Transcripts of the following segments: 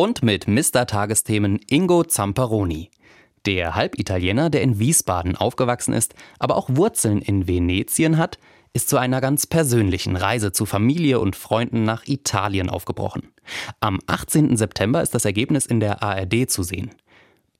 Und mit Mr. Tagesthemen Ingo Zamperoni. Der Halbitaliener, der in Wiesbaden aufgewachsen ist, aber auch Wurzeln in Venetien hat, ist zu einer ganz persönlichen Reise zu Familie und Freunden nach Italien aufgebrochen. Am 18. September ist das Ergebnis in der ARD zu sehen.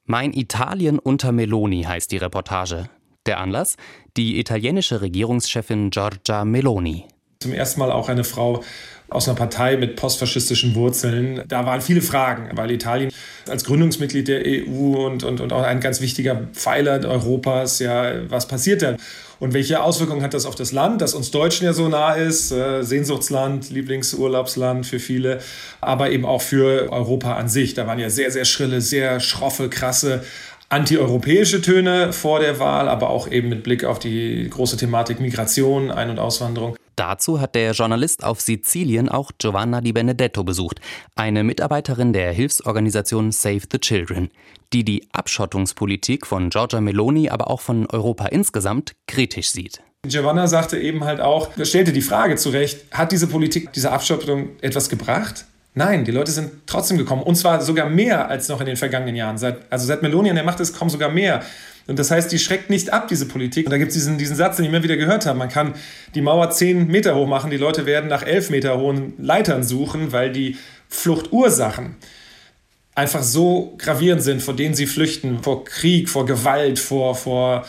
Mein Italien unter Meloni heißt die Reportage. Der Anlass? Die italienische Regierungschefin Giorgia Meloni. Zum ersten Mal auch eine Frau aus einer Partei mit postfaschistischen Wurzeln. Da waren viele Fragen, weil Italien als Gründungsmitglied der EU und, und, und auch ein ganz wichtiger Pfeiler Europas, ja, was passiert da? Und welche Auswirkungen hat das auf das Land, das uns Deutschen ja so nah ist, äh, Sehnsuchtsland, Lieblingsurlaubsland für viele, aber eben auch für Europa an sich. Da waren ja sehr, sehr schrille, sehr schroffe, krasse antieuropäische Töne vor der Wahl, aber auch eben mit Blick auf die große Thematik Migration, Ein- und Auswanderung. Dazu hat der Journalist auf Sizilien auch Giovanna Di Benedetto besucht, eine Mitarbeiterin der Hilfsorganisation Save the Children, die die Abschottungspolitik von Giorgia Meloni, aber auch von Europa insgesamt kritisch sieht. Giovanna sagte eben halt auch, stellte die Frage zurecht, hat diese Politik, diese Abschottung etwas gebracht? Nein, die Leute sind trotzdem gekommen. Und zwar sogar mehr als noch in den vergangenen Jahren. Seit, also seit Meloni an der Macht ist, kommen sogar mehr. Und das heißt, die schreckt nicht ab, diese Politik. Und da gibt es diesen, diesen Satz, den ich immer wieder gehört habe. Man kann die Mauer zehn Meter hoch machen, die Leute werden nach elf Meter hohen Leitern suchen, weil die Fluchtursachen einfach so gravierend sind, vor denen sie flüchten, vor Krieg, vor Gewalt, vor, vor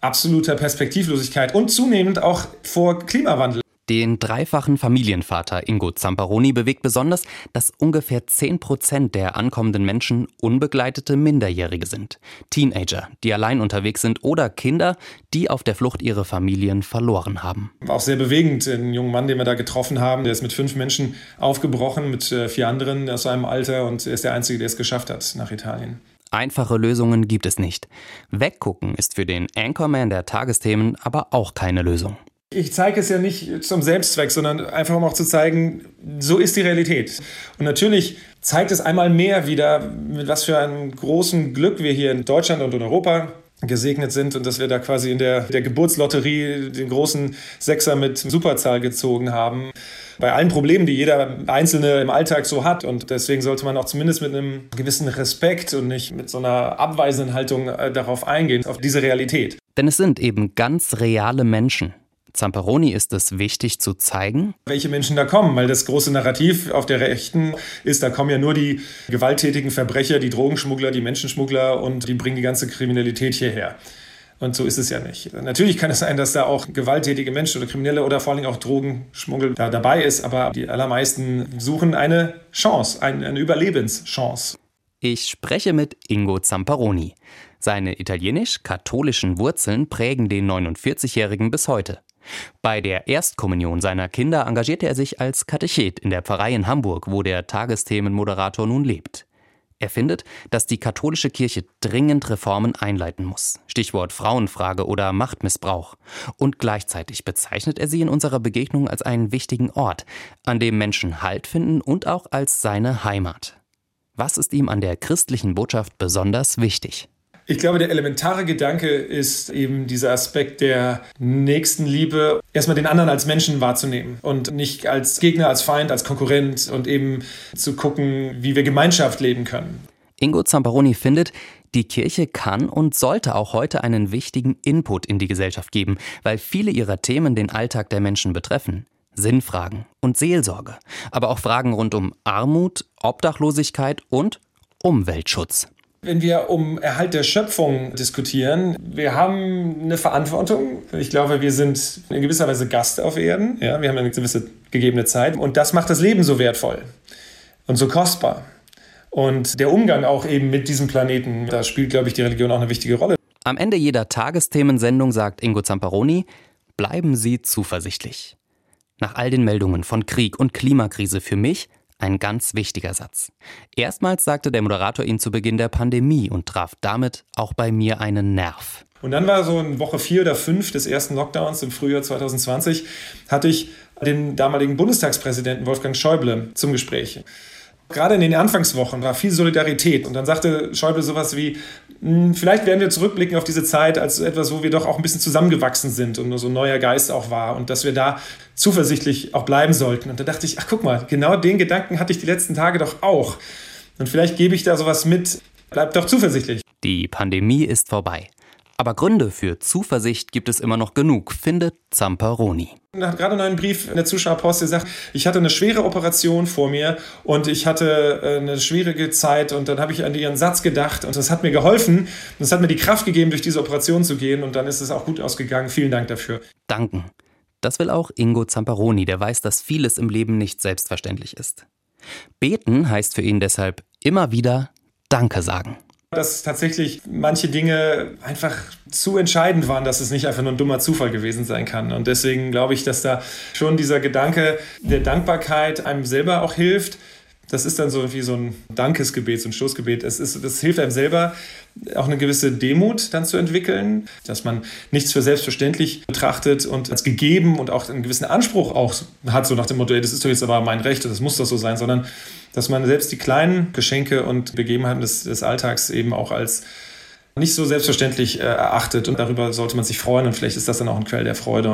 absoluter Perspektivlosigkeit und zunehmend auch vor Klimawandel. Den dreifachen Familienvater Ingo Zamperoni bewegt besonders, dass ungefähr 10 Prozent der ankommenden Menschen unbegleitete Minderjährige sind. Teenager, die allein unterwegs sind oder Kinder, die auf der Flucht ihre Familien verloren haben. Auch sehr bewegend, ein junger Mann, den wir da getroffen haben, der ist mit fünf Menschen aufgebrochen, mit äh, vier anderen aus seinem Alter und er ist der Einzige, der es geschafft hat nach Italien. Einfache Lösungen gibt es nicht. Weggucken ist für den Anchorman der Tagesthemen aber auch keine Lösung. Ich zeige es ja nicht zum Selbstzweck, sondern einfach um auch zu zeigen, so ist die Realität. Und natürlich zeigt es einmal mehr wieder, mit was für einem großen Glück wir hier in Deutschland und in Europa gesegnet sind und dass wir da quasi in der, der Geburtslotterie den großen Sechser mit Superzahl gezogen haben. Bei allen Problemen, die jeder Einzelne im Alltag so hat. Und deswegen sollte man auch zumindest mit einem gewissen Respekt und nicht mit so einer abweisenden Haltung äh, darauf eingehen, auf diese Realität. Denn es sind eben ganz reale Menschen, Zamperoni ist es wichtig zu zeigen, welche Menschen da kommen, weil das große Narrativ auf der Rechten ist, da kommen ja nur die gewalttätigen Verbrecher, die Drogenschmuggler, die Menschenschmuggler und die bringen die ganze Kriminalität hierher. Und so ist es ja nicht. Natürlich kann es sein, dass da auch gewalttätige Menschen oder Kriminelle oder vor allem auch Drogenschmuggel da dabei ist, aber die allermeisten suchen eine Chance, eine Überlebenschance. Ich spreche mit Ingo Zamperoni. Seine italienisch-katholischen Wurzeln prägen den 49-Jährigen bis heute. Bei der Erstkommunion seiner Kinder engagierte er sich als Katechet in der Pfarrei in Hamburg, wo der Tagesthemenmoderator nun lebt. Er findet, dass die katholische Kirche dringend Reformen einleiten muss. Stichwort Frauenfrage oder Machtmissbrauch. Und gleichzeitig bezeichnet er sie in unserer Begegnung als einen wichtigen Ort, an dem Menschen Halt finden und auch als seine Heimat. Was ist ihm an der christlichen Botschaft besonders wichtig? Ich glaube, der elementare Gedanke ist eben dieser Aspekt der Nächstenliebe, erstmal den anderen als Menschen wahrzunehmen und nicht als Gegner, als Feind, als Konkurrent und eben zu gucken, wie wir Gemeinschaft leben können. Ingo Zamparoni findet, die Kirche kann und sollte auch heute einen wichtigen Input in die Gesellschaft geben, weil viele ihrer Themen den Alltag der Menschen betreffen. Sinnfragen und Seelsorge, aber auch Fragen rund um Armut, Obdachlosigkeit und Umweltschutz. Wenn wir um Erhalt der Schöpfung diskutieren, wir haben eine Verantwortung. Ich glaube, wir sind in gewisser Weise Gast auf Erden. Ja, wir haben eine gewisse gegebene Zeit. Und das macht das Leben so wertvoll und so kostbar. Und der Umgang auch eben mit diesem Planeten, da spielt, glaube ich, die Religion auch eine wichtige Rolle. Am Ende jeder Tagesthemensendung sagt Ingo Zamparoni, bleiben Sie zuversichtlich. Nach all den Meldungen von Krieg und Klimakrise für mich ein ganz wichtiger Satz. Erstmals sagte der Moderator ihn zu Beginn der Pandemie und traf damit auch bei mir einen Nerv. Und dann war so in Woche vier oder fünf des ersten Lockdowns im Frühjahr 2020, hatte ich den damaligen Bundestagspräsidenten Wolfgang Schäuble zum Gespräch. Gerade in den Anfangswochen war viel Solidarität. Und dann sagte Schäuble sowas wie, hm, vielleicht werden wir zurückblicken auf diese Zeit als etwas, wo wir doch auch ein bisschen zusammengewachsen sind und so ein neuer Geist auch war und dass wir da zuversichtlich auch bleiben sollten. Und da dachte ich, ach guck mal, genau den Gedanken hatte ich die letzten Tage doch auch. Und vielleicht gebe ich da sowas mit. Bleibt doch zuversichtlich. Die Pandemie ist vorbei. Aber Gründe für Zuversicht gibt es immer noch genug, findet Zamperoni. Er hat gerade noch einen Brief in der Zuschauerpost gesagt, ich hatte eine schwere Operation vor mir und ich hatte äh, eine schwierige Zeit und dann habe ich an ihren Satz gedacht und das hat mir geholfen und das hat mir die Kraft gegeben, durch diese Operation zu gehen und dann ist es auch gut ausgegangen. Vielen Dank dafür. Danken. Das will auch Ingo Zamperoni, der weiß, dass vieles im Leben nicht selbstverständlich ist. Beten heißt für ihn deshalb immer wieder Danke sagen dass tatsächlich manche Dinge einfach zu entscheidend waren, dass es nicht einfach nur ein dummer Zufall gewesen sein kann. Und deswegen glaube ich, dass da schon dieser Gedanke der Dankbarkeit einem selber auch hilft. Das ist dann so wie so ein Dankesgebet, so ein Stoßgebet. Es ist, das hilft einem selber, auch eine gewisse Demut dann zu entwickeln, dass man nichts für selbstverständlich betrachtet und als gegeben und auch einen gewissen Anspruch auch hat, so nach dem Motto, das ist doch jetzt aber mein Recht, das muss doch so sein, sondern dass man selbst die kleinen Geschenke und Begebenheiten des, des Alltags eben auch als nicht so selbstverständlich äh, erachtet und darüber sollte man sich freuen und vielleicht ist das dann auch ein Quell der Freude.